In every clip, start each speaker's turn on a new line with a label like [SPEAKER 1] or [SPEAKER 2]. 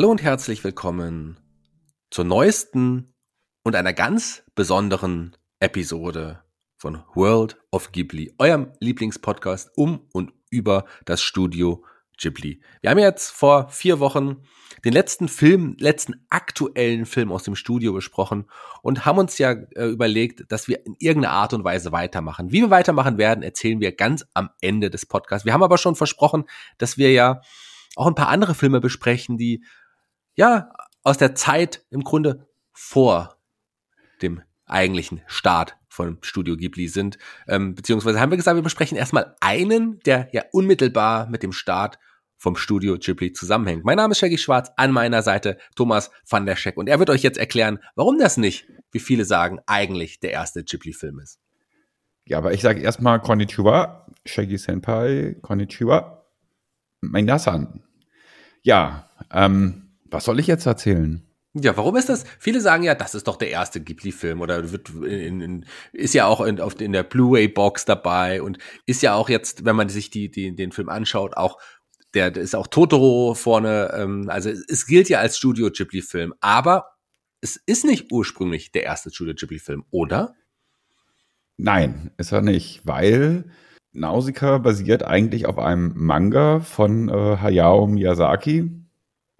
[SPEAKER 1] Hallo und herzlich willkommen zur neuesten und einer ganz besonderen Episode von World of Ghibli, eurem Lieblingspodcast um und über das Studio Ghibli. Wir haben jetzt vor vier Wochen den letzten Film, letzten aktuellen Film aus dem Studio besprochen und haben uns ja äh, überlegt, dass wir in irgendeiner Art und Weise weitermachen. Wie wir weitermachen werden, erzählen wir ganz am Ende des Podcasts. Wir haben aber schon versprochen, dass wir ja auch ein paar andere Filme besprechen, die ja, aus der Zeit im Grunde vor dem eigentlichen Start von Studio Ghibli sind. Ähm, beziehungsweise haben wir gesagt, wir besprechen erstmal einen, der ja unmittelbar mit dem Start vom Studio Ghibli zusammenhängt. Mein Name ist Shaggy Schwarz, an meiner Seite Thomas van der Scheck und er wird euch jetzt erklären, warum das nicht, wie viele sagen, eigentlich der erste Ghibli-Film ist.
[SPEAKER 2] Ja, aber ich sage erstmal Konnichiwa, Shaggy Senpai, Konnichiwa, mein Nasan. Ja, ähm, was soll ich jetzt erzählen?
[SPEAKER 1] Ja, warum ist das? Viele sagen ja, das ist doch der erste Ghibli-Film oder wird in, in, ist ja auch in, in der Blu-ray-Box dabei und ist ja auch jetzt, wenn man sich die, die, den Film anschaut, auch der, der ist auch Totoro vorne. Ähm, also es gilt ja als Studio Ghibli-Film, aber es ist nicht ursprünglich der erste Studio Ghibli-Film, oder?
[SPEAKER 2] Nein, ist er nicht, weil Nausicaa basiert eigentlich auf einem Manga von äh, Hayao Miyazaki,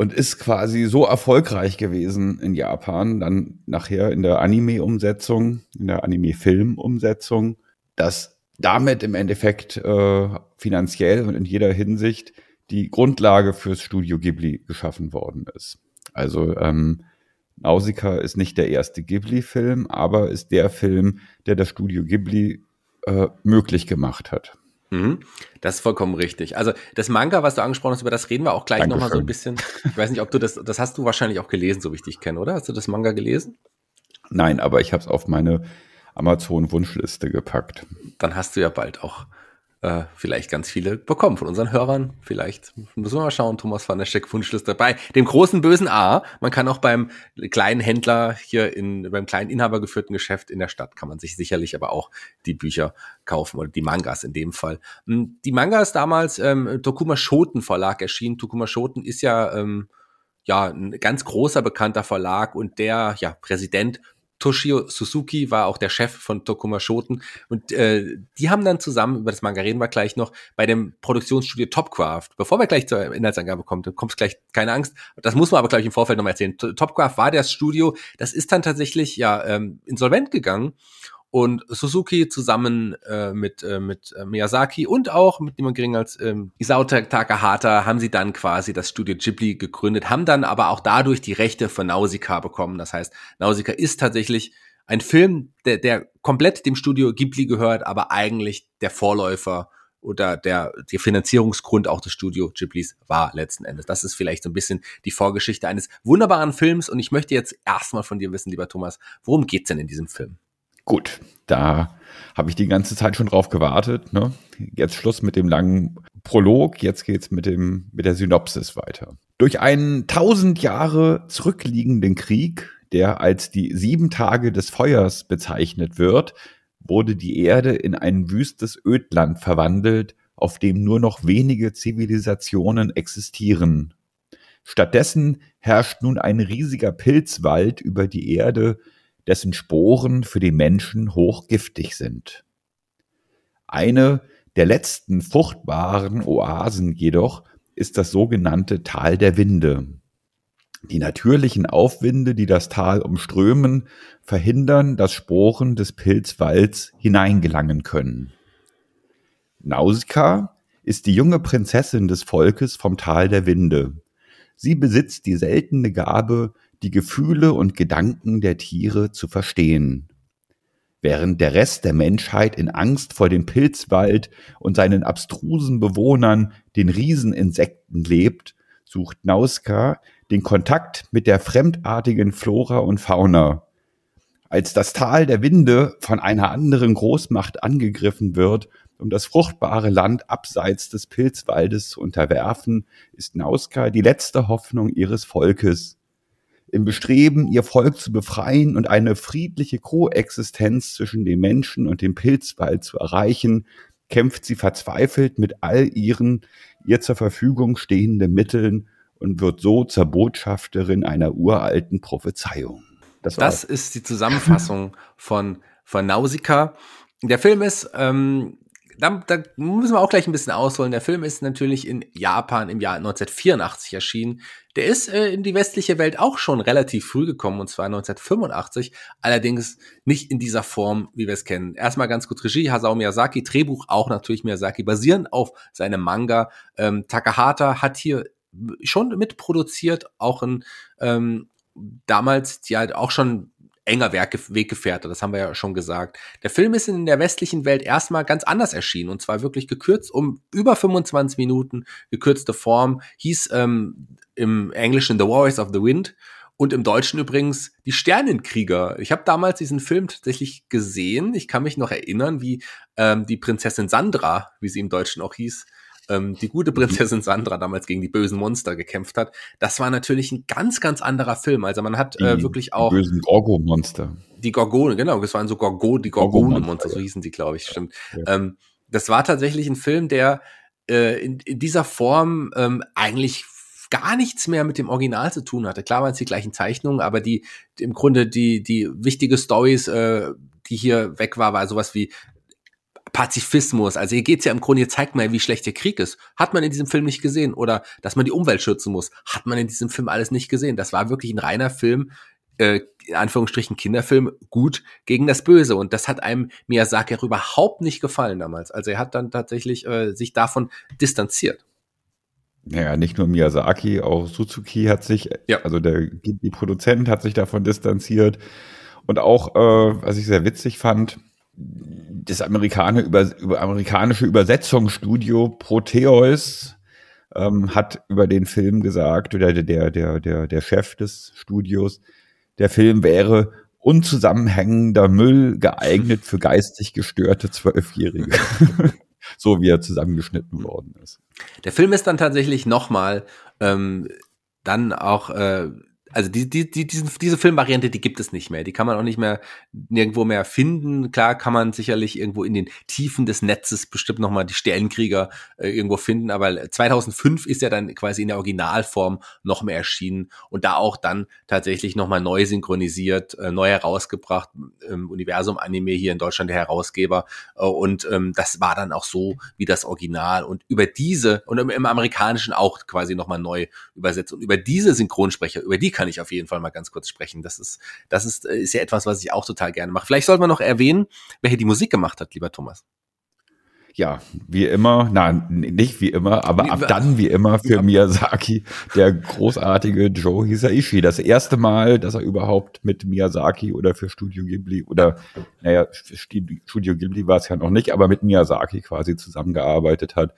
[SPEAKER 2] und ist quasi so erfolgreich gewesen in Japan, dann nachher in der Anime-Umsetzung, in der Anime-Film-Umsetzung, dass damit im Endeffekt äh, finanziell und in jeder Hinsicht die Grundlage fürs Studio Ghibli geschaffen worden ist. Also ähm, Nausicaa ist nicht der erste Ghibli-Film, aber ist der Film, der das Studio Ghibli äh, möglich gemacht hat.
[SPEAKER 1] Mhm. Das ist vollkommen richtig. Also das Manga, was du angesprochen hast, über das reden wir auch gleich nochmal so ein bisschen. Ich weiß nicht, ob du das, das hast du wahrscheinlich auch gelesen, so wie ich dich kenne, oder? Hast du das Manga gelesen?
[SPEAKER 2] Nein, aber ich habe es auf meine Amazon-Wunschliste gepackt.
[SPEAKER 1] Dann hast du ja bald auch äh, vielleicht ganz viele bekommen von unseren Hörern. Vielleicht müssen wir mal schauen, Thomas van der Steck Wunschliste dabei. Dem großen bösen A. Man kann auch beim kleinen Händler hier in, beim kleinen inhabergeführten Geschäft in der Stadt kann man sich sicherlich aber auch die Bücher kaufen oder die Mangas in dem Fall. Hm, die Mangas damals, ähm, Tokuma Schoten Verlag erschienen. Tokuma Schoten ist ja, ähm, ja, ein ganz großer bekannter Verlag und der ja, Präsident Toshio Suzuki war auch der Chef von Tokuma Shoten und äh, die haben dann zusammen, über das Manga reden wir gleich noch, bei dem Produktionsstudio Topcraft, bevor wir gleich zur Inhaltsangabe kommen, da kommt gleich, keine Angst, das muss man aber gleich im Vorfeld nochmal erzählen. Topcraft war das Studio, das ist dann tatsächlich ja ähm, insolvent gegangen und Suzuki zusammen äh, mit, äh, mit äh, Miyazaki und auch mit niemand geringer als ähm, Isao Takahata haben sie dann quasi das Studio Ghibli gegründet, haben dann aber auch dadurch die Rechte von Nausicaa bekommen. Das heißt, Nausicaa ist tatsächlich ein Film, der, der komplett dem Studio Ghibli gehört, aber eigentlich der Vorläufer oder der, der Finanzierungsgrund auch des Studio Ghiblis war letzten Endes. Das ist vielleicht so ein bisschen die Vorgeschichte eines wunderbaren Films und ich möchte jetzt erstmal von dir wissen, lieber Thomas, worum geht's denn in diesem Film?
[SPEAKER 2] Gut, da habe ich die ganze Zeit schon drauf gewartet. Ne? Jetzt Schluss mit dem langen Prolog, jetzt geht's mit mit der Synopsis weiter. Durch einen tausend Jahre zurückliegenden Krieg, der als die sieben Tage des Feuers bezeichnet wird, wurde die Erde in ein wüstes Ödland verwandelt, auf dem nur noch wenige Zivilisationen existieren. Stattdessen herrscht nun ein riesiger Pilzwald über die Erde, dessen Sporen für die Menschen hochgiftig sind. Eine der letzten fruchtbaren Oasen jedoch ist das sogenannte Tal der Winde. Die natürlichen Aufwinde, die das Tal umströmen, verhindern, dass Sporen des Pilzwalds hineingelangen können. Nausicaa ist die junge Prinzessin des Volkes vom Tal der Winde. Sie besitzt die seltene Gabe, die Gefühle und Gedanken der Tiere zu verstehen. Während der Rest der Menschheit in Angst vor dem Pilzwald und seinen abstrusen Bewohnern, den Rieseninsekten lebt, sucht Nauska den Kontakt mit der fremdartigen Flora und Fauna. Als das Tal der Winde von einer anderen Großmacht angegriffen wird, um das fruchtbare Land abseits des Pilzwaldes zu unterwerfen, ist Nauska die letzte Hoffnung ihres Volkes. Im Bestreben, ihr Volk zu befreien und eine friedliche Koexistenz zwischen den Menschen und dem Pilzwald zu erreichen, kämpft sie verzweifelt mit all ihren ihr zur Verfügung stehenden Mitteln und wird so zur Botschafterin einer uralten Prophezeiung.
[SPEAKER 1] Das, das ist die Zusammenfassung von, von Nausicaa. Der Film ist ähm, da, da müssen wir auch gleich ein bisschen ausholen. Der Film ist natürlich in Japan im Jahr 1984 erschienen. Der ist äh, in die westliche Welt auch schon relativ früh gekommen, und zwar 1985, allerdings nicht in dieser Form, wie wir es kennen. Erstmal ganz gut Regie, Hasao Miyazaki, Drehbuch auch natürlich Miyazaki, basierend auf seinem Manga. Ähm, Takahata hat hier schon mitproduziert, auch in ähm, damals, die halt auch schon enger Weggefährte, das haben wir ja schon gesagt. Der Film ist in der westlichen Welt erstmal ganz anders erschienen und zwar wirklich gekürzt um über 25 Minuten, gekürzte Form, hieß ähm, im Englischen The Warriors of the Wind und im Deutschen übrigens Die Sternenkrieger. Ich habe damals diesen Film tatsächlich gesehen. Ich kann mich noch erinnern, wie ähm, die Prinzessin Sandra, wie sie im Deutschen auch hieß, ähm, die gute Prinzessin Sandra damals gegen die bösen Monster gekämpft hat. Das war natürlich ein ganz, ganz anderer Film. Also man hat äh, wirklich auch.
[SPEAKER 2] Die bösen Gorgo-Monster.
[SPEAKER 1] Die Gorgone, genau, das waren so Gorgo, die Gorgone-Monster, so hießen sie, glaube ich, stimmt. Ja. Ähm, das war tatsächlich ein Film, der äh, in, in dieser Form ähm, eigentlich gar nichts mehr mit dem Original zu tun hatte. Klar waren es die gleichen Zeichnungen, aber die, die im Grunde die die wichtige Stories, äh, die hier weg war, war sowas wie Pazifismus. Also hier geht's ja im Grunde, hier zeigt man wie schlecht der Krieg ist. Hat man in diesem Film nicht gesehen. Oder dass man die Umwelt schützen muss. Hat man in diesem Film alles nicht gesehen. Das war wirklich ein reiner Film, äh, in Anführungsstrichen Kinderfilm, gut gegen das Böse. Und das hat einem Miyazaki auch überhaupt nicht gefallen damals. Also er hat dann tatsächlich äh, sich davon distanziert.
[SPEAKER 2] Naja, nicht nur Miyazaki, auch Suzuki hat sich, ja. also der die Produzent hat sich davon distanziert. Und auch, äh, was ich sehr witzig fand, das Amerikaner über, über amerikanische Übersetzungsstudio Proteus ähm, hat über den Film gesagt, oder der, der, der, der Chef des Studios, der Film wäre unzusammenhängender Müll geeignet für geistig gestörte Zwölfjährige. so wie er zusammengeschnitten worden ist.
[SPEAKER 1] Der Film ist dann tatsächlich nochmal ähm, dann auch äh, also die, die, die, diesen, diese Filmvariante, die gibt es nicht mehr. Die kann man auch nicht mehr nirgendwo mehr finden. Klar kann man sicherlich irgendwo in den Tiefen des Netzes bestimmt nochmal die Stellenkrieger äh, irgendwo finden, aber 2005 ist er dann quasi in der Originalform noch mehr erschienen und da auch dann tatsächlich nochmal neu synchronisiert, äh, neu herausgebracht, im Universum Anime hier in Deutschland der Herausgeber äh, und ähm, das war dann auch so wie das Original und über diese und im, im Amerikanischen auch quasi nochmal neu übersetzt und über diese Synchronsprecher, über die kann ich auf jeden Fall mal ganz kurz sprechen. Das ist, das ist, äh, ist ja etwas, was ich auch total gerne mache. Vielleicht sollte man noch erwähnen, wer hier die Musik gemacht hat, lieber Thomas.
[SPEAKER 2] Ja, wie immer, nein, nicht wie immer, aber ab dann wie immer für ja. Miyazaki, der großartige Joe Hisaishi. Das erste Mal, dass er überhaupt mit Miyazaki oder für Studio Ghibli oder, naja, Studio Ghibli war es ja noch nicht, aber mit Miyazaki quasi zusammengearbeitet hat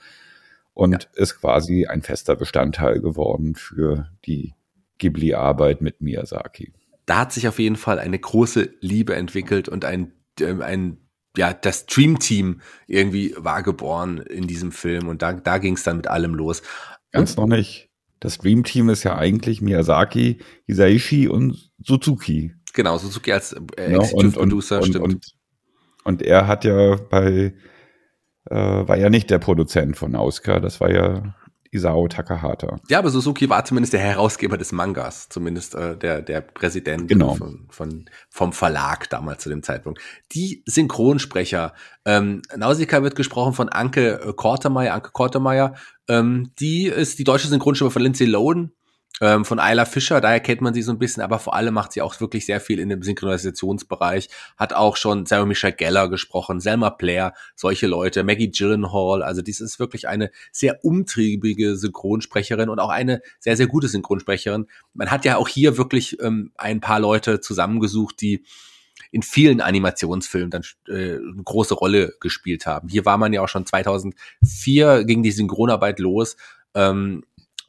[SPEAKER 2] und ja. ist quasi ein fester Bestandteil geworden für die Ghibli-Arbeit mit Miyazaki.
[SPEAKER 1] Da hat sich auf jeden Fall eine große Liebe entwickelt und ein, äh, ein ja, das Dream-Team irgendwie war geboren in diesem Film und da, da ging es dann mit allem los.
[SPEAKER 2] Ganz noch nicht. Das Dream Team ist ja eigentlich Miyazaki, Hisaishi und Suzuki.
[SPEAKER 1] Genau, Suzuki als äh, ja, Executive und, Producer,
[SPEAKER 2] und,
[SPEAKER 1] stimmt.
[SPEAKER 2] Und, und, er hat ja bei, äh, war ja nicht der Produzent von Auska, das war ja Isao Takahata.
[SPEAKER 1] Ja, aber Suzuki war zumindest der Herausgeber des Mangas, zumindest äh, der, der Präsident
[SPEAKER 2] genau.
[SPEAKER 1] von, von, vom Verlag damals zu dem Zeitpunkt. Die Synchronsprecher, ähm, Nausicaa wird gesprochen von Anke Kortemeyer, Anke Kortemeyer, ähm, die ist die deutsche Synchronstimme von Lindsay Lohan. Ähm, von Ayla Fischer, daher kennt man sie so ein bisschen, aber vor allem macht sie auch wirklich sehr viel in dem Synchronisationsbereich, hat auch schon Sarah Michelle Geller gesprochen, Selma Blair, solche Leute, Maggie Gyllenhaal, also dies ist wirklich eine sehr umtriebige Synchronsprecherin und auch eine sehr, sehr gute Synchronsprecherin. Man hat ja auch hier wirklich ähm, ein paar Leute zusammengesucht, die in vielen Animationsfilmen dann äh, eine große Rolle gespielt haben. Hier war man ja auch schon 2004 ging die Synchronarbeit los. Ähm,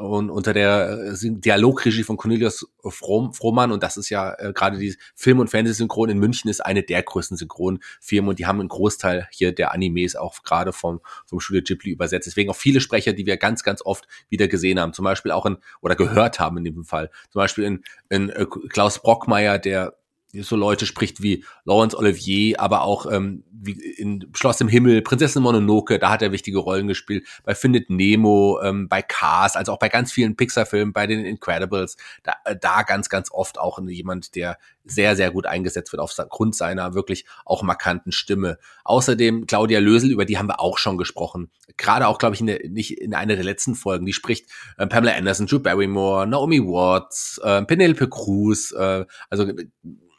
[SPEAKER 1] und unter der äh, Dialogregie von Cornelius Fromm, Frohmann und das ist ja äh, gerade die Film- und Fernsehsynchron in München ist eine der größten Synchronfirmen und die haben einen Großteil hier der Animes auch gerade vom, vom Studio Ghibli übersetzt. Deswegen auch viele Sprecher, die wir ganz, ganz oft wieder gesehen haben. Zum Beispiel auch in, oder gehört haben in dem Fall. Zum Beispiel in, in äh, Klaus Brockmeier, der so Leute spricht wie Laurence Olivier, aber auch ähm, wie in Schloss im Himmel, Prinzessin Mononoke, da hat er wichtige Rollen gespielt, bei Findet Nemo, ähm, bei Cars, also auch bei ganz vielen Pixar-Filmen, bei den Incredibles, da, äh, da ganz, ganz oft auch jemand, der sehr, sehr gut eingesetzt wird aufgrund seiner wirklich auch markanten Stimme. Außerdem Claudia Lösel, über die haben wir auch schon gesprochen. Gerade auch, glaube ich, in der, nicht in einer der letzten Folgen. Die spricht äh, Pamela Anderson, Drew Barrymore, Naomi Watts, äh, Penelope Cruz, äh, also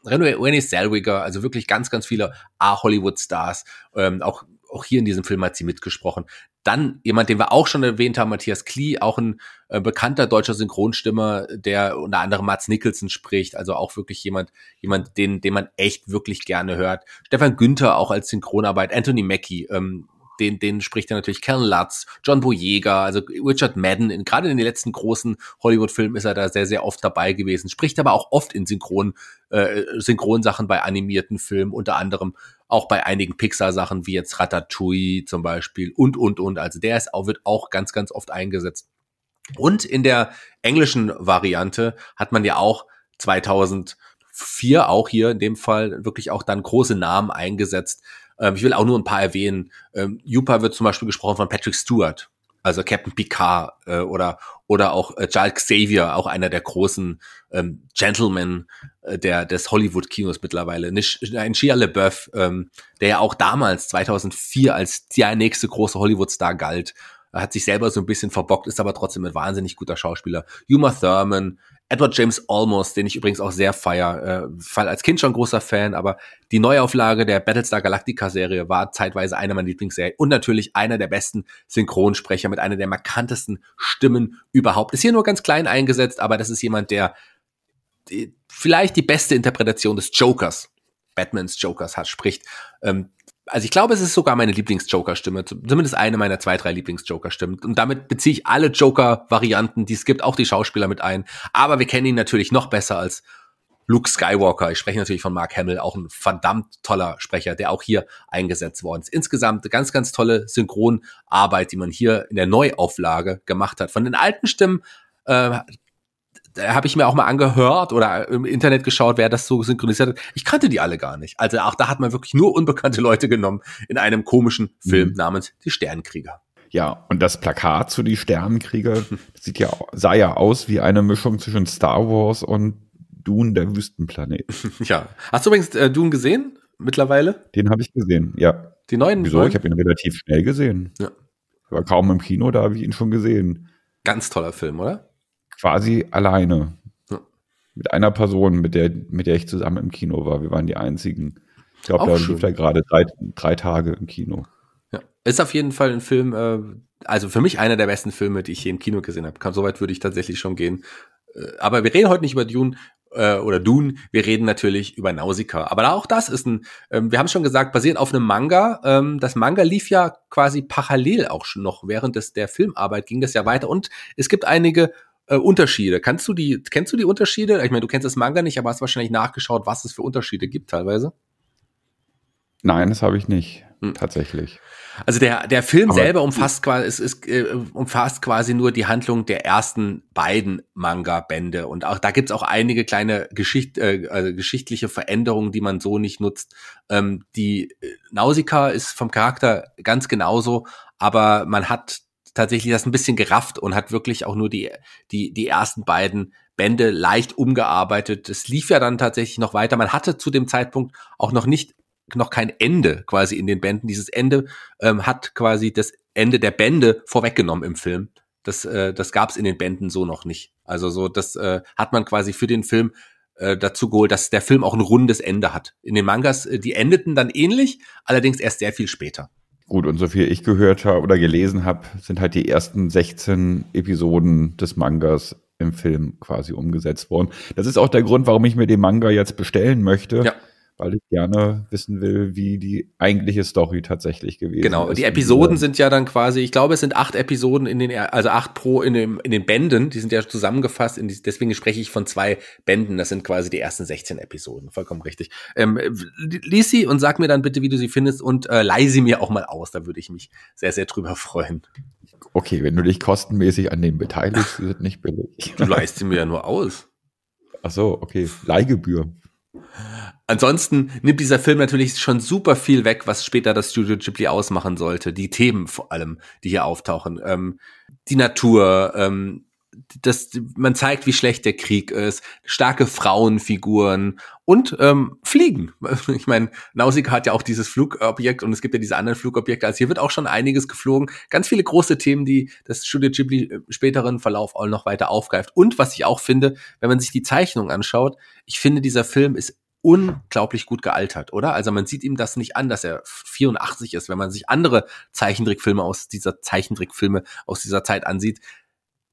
[SPEAKER 1] Renée Zellweger, also wirklich ganz, ganz viele A-Hollywood-Stars. Ähm, auch, auch hier in diesem Film hat sie mitgesprochen. Dann jemand, den wir auch schon erwähnt haben, Matthias Klee, auch ein äh, bekannter deutscher Synchronstimmer, der unter anderem Mats Nicholson spricht, also auch wirklich jemand, jemand, den, den man echt wirklich gerne hört. Stefan Günther auch als Synchronarbeit, Anthony Mackie, ähm, den, den spricht er natürlich Ken Lutz, John Boyega, also Richard Madden. In, gerade in den letzten großen Hollywood-Filmen ist er da sehr, sehr oft dabei gewesen. Spricht aber auch oft in Synchron, äh, Synchronsachen bei animierten Filmen, unter anderem auch bei einigen Pixar-Sachen wie jetzt Ratatouille zum Beispiel und, und, und. Also der ist auch, wird auch ganz, ganz oft eingesetzt. Und in der englischen Variante hat man ja auch 2004 auch hier in dem Fall wirklich auch dann große Namen eingesetzt. Ähm, ich will auch nur ein paar erwähnen. Ähm, Jupa wird zum Beispiel gesprochen von Patrick Stewart, also Captain Picard äh, oder oder auch äh, Charles Xavier, auch einer der großen ähm, Gentlemen äh, der des Hollywood-Kinos mittlerweile. Ein Shia LeBeouf, ähm, der ja auch damals 2004 als der nächste große Hollywood-Star galt, hat sich selber so ein bisschen verbockt, ist aber trotzdem ein wahnsinnig guter Schauspieler. Uma Thurman, Edward James Olmos, den ich übrigens auch sehr feier, äh, als Kind schon großer Fan, aber die Neuauflage der Battlestar Galactica Serie war zeitweise eine meiner Lieblingsserien und natürlich einer der besten Synchronsprecher mit einer der markantesten Stimmen überhaupt. Ist hier nur ganz klein eingesetzt, aber das ist jemand, der vielleicht die beste Interpretation des Jokers, Batmans Jokers hat, spricht. Ähm, also ich glaube, es ist sogar meine Lieblings-Joker-Stimme, zumindest eine meiner zwei, drei Lieblings-Joker-Stimmen. Und damit beziehe ich alle Joker-Varianten, die es gibt, auch die Schauspieler mit ein. Aber wir kennen ihn natürlich noch besser als Luke Skywalker. Ich spreche natürlich von Mark Hamill, auch ein verdammt toller Sprecher, der auch hier eingesetzt worden ist. Insgesamt eine ganz, ganz tolle Synchronarbeit, die man hier in der Neuauflage gemacht hat. Von den alten Stimmen äh, habe ich mir auch mal angehört oder im Internet geschaut, wer das so synchronisiert hat. Ich kannte die alle gar nicht. Also auch da hat man wirklich nur unbekannte Leute genommen in einem komischen Film mhm. namens Die Sternenkrieger.
[SPEAKER 2] Ja, und das Plakat zu Die Sternenkrieger sieht ja, sah ja aus wie eine Mischung zwischen Star Wars und Dune, der Wüstenplanet.
[SPEAKER 1] ja. Hast du übrigens äh, Dune gesehen mittlerweile?
[SPEAKER 2] Den habe ich gesehen, ja.
[SPEAKER 1] Die neuen
[SPEAKER 2] Wieso? Folgen? Ich habe ihn relativ schnell gesehen. Ja. War kaum im Kino, da habe ich ihn schon gesehen.
[SPEAKER 1] Ganz toller Film, oder?
[SPEAKER 2] Quasi alleine. Ja. Mit einer Person, mit der, mit der ich zusammen im Kino war. Wir waren die einzigen. Ich glaube, da lief er gerade drei, drei Tage im Kino.
[SPEAKER 1] Ja. Ist auf jeden Fall ein Film, äh, also für mich einer der besten Filme, die ich hier im Kino gesehen habe. Soweit würde ich tatsächlich schon gehen. Äh, aber wir reden heute nicht über Dune äh, oder Dune, wir reden natürlich über Nausicaa. Aber auch das ist ein, ähm, wir haben schon gesagt, basiert auf einem Manga. Ähm, das Manga lief ja quasi parallel auch schon noch während des, der Filmarbeit ging das ja weiter und es gibt einige äh, Unterschiede. Kannst du die, kennst du die Unterschiede? Ich meine, du kennst das Manga nicht, aber hast wahrscheinlich nachgeschaut, was es für Unterschiede gibt teilweise.
[SPEAKER 2] Nein, das habe ich nicht, hm. tatsächlich.
[SPEAKER 1] Also der, der Film aber selber umfasst quasi, es ist, äh, umfasst quasi nur die Handlung der ersten beiden Manga-Bände. Und auch da gibt's auch einige kleine Geschicht, äh, also geschichtliche Veränderungen, die man so nicht nutzt. Ähm, die äh, Nausicaa ist vom Charakter ganz genauso, aber man hat tatsächlich das ein bisschen gerafft und hat wirklich auch nur die, die, die ersten beiden Bände leicht umgearbeitet. Es lief ja dann tatsächlich noch weiter. Man hatte zu dem Zeitpunkt auch noch nicht, noch kein Ende quasi in den Bänden. Dieses Ende ähm, hat quasi das Ende der Bände vorweggenommen im Film. Das, äh, das gab es in den Bänden so noch nicht. Also so, das äh, hat man quasi für den Film äh, dazu geholt, dass der Film auch ein rundes Ende hat. In den Mangas, äh, die endeten dann ähnlich, allerdings erst sehr viel später.
[SPEAKER 2] Gut, und so viel ich gehört habe oder gelesen habe, sind halt die ersten 16 Episoden des Mangas im Film quasi umgesetzt worden. Das ist auch der Grund, warum ich mir den Manga jetzt bestellen möchte. Ja weil ich gerne wissen will, wie die eigentliche Story tatsächlich gewesen
[SPEAKER 1] genau, ist. Genau, die Episoden sind ja dann quasi, ich glaube, es sind acht Episoden in den, also acht pro in, dem, in den Bänden, die sind ja zusammengefasst, die, deswegen spreche ich von zwei Bänden, das sind quasi die ersten 16 Episoden, vollkommen richtig. Ähm, lies sie und sag mir dann bitte, wie du sie findest und äh, leih sie mir auch mal aus, da würde ich mich sehr, sehr drüber freuen.
[SPEAKER 2] Okay, wenn du dich kostenmäßig an dem beteiligst, ist es nicht billig.
[SPEAKER 1] Du leihst sie mir ja nur aus.
[SPEAKER 2] Ach so, okay, Leihgebühr.
[SPEAKER 1] Ansonsten nimmt dieser Film natürlich schon super viel weg, was später das Studio Ghibli ausmachen sollte. Die Themen vor allem, die hier auftauchen. Ähm, die Natur, ähm, das, man zeigt, wie schlecht der Krieg ist, starke Frauenfiguren und ähm, Fliegen. Ich meine, Nausicaa hat ja auch dieses Flugobjekt und es gibt ja diese anderen Flugobjekte. Also hier wird auch schon einiges geflogen. Ganz viele große Themen, die das Studio Ghibli im späteren Verlauf auch noch weiter aufgreift. Und was ich auch finde, wenn man sich die Zeichnung anschaut, ich finde, dieser Film ist unglaublich gut gealtert, oder? Also man sieht ihm das nicht an, dass er 84 ist. Wenn man sich andere Zeichentrickfilme aus dieser Zeichentrickfilme aus dieser Zeit ansieht,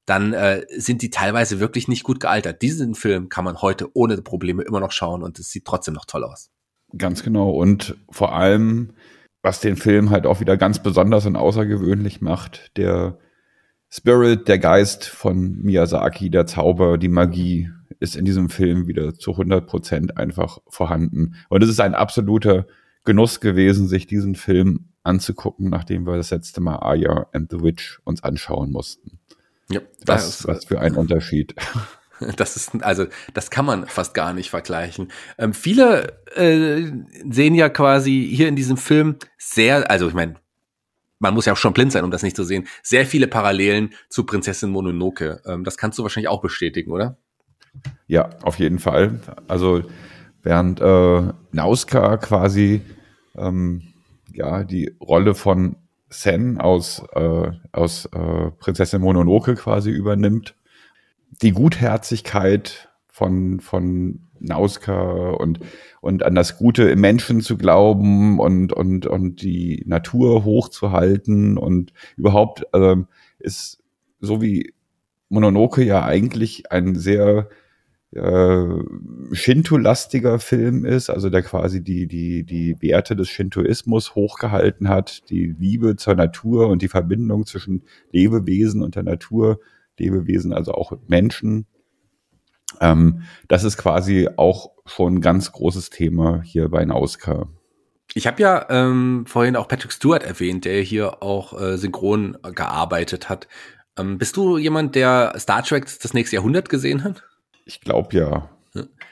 [SPEAKER 1] dann äh, sind die teilweise wirklich nicht gut gealtert. Diesen Film kann man heute ohne Probleme immer noch schauen und es sieht trotzdem noch toll aus.
[SPEAKER 2] Ganz genau. Und vor allem, was den Film halt auch wieder ganz besonders und außergewöhnlich macht, der Spirit, der Geist von Miyazaki, der Zauber, die Magie, ist in diesem Film wieder zu 100 Prozent einfach vorhanden. Und es ist ein absoluter Genuss gewesen, sich diesen Film anzugucken, nachdem wir das letzte Mal Aya and the Witch uns anschauen mussten. Ja, das, was für ein Unterschied.
[SPEAKER 1] Das ist, also, das kann man fast gar nicht vergleichen. Ähm, viele äh, sehen ja quasi hier in diesem Film sehr, also ich meine, man muss ja auch schon blind sein, um das nicht zu sehen, sehr viele Parallelen zu Prinzessin Mononoke. Ähm, das kannst du wahrscheinlich auch bestätigen, oder?
[SPEAKER 2] Ja, auf jeden Fall. Also während äh, Nauska quasi ähm, ja die Rolle von Sen aus, äh, aus äh, Prinzessin Mononoke quasi übernimmt, die Gutherzigkeit von, von Nauska und, und an das Gute im Menschen zu glauben und, und, und die Natur hochzuhalten und überhaupt äh, ist so wie Mononoke ja eigentlich ein sehr äh, Shinto-lastiger Film ist, also der quasi die, die, die Werte des Shintoismus hochgehalten hat, die Liebe zur Natur und die Verbindung zwischen Lebewesen und der Natur, Lebewesen, also auch Menschen. Ähm, das ist quasi auch schon ein ganz großes Thema hier bei Nauska.
[SPEAKER 1] Ich habe ja ähm, vorhin auch Patrick Stewart erwähnt, der hier auch äh, synchron gearbeitet hat. Ähm, bist du jemand, der Star Trek das nächste Jahrhundert gesehen hat?
[SPEAKER 2] Ich glaube ja.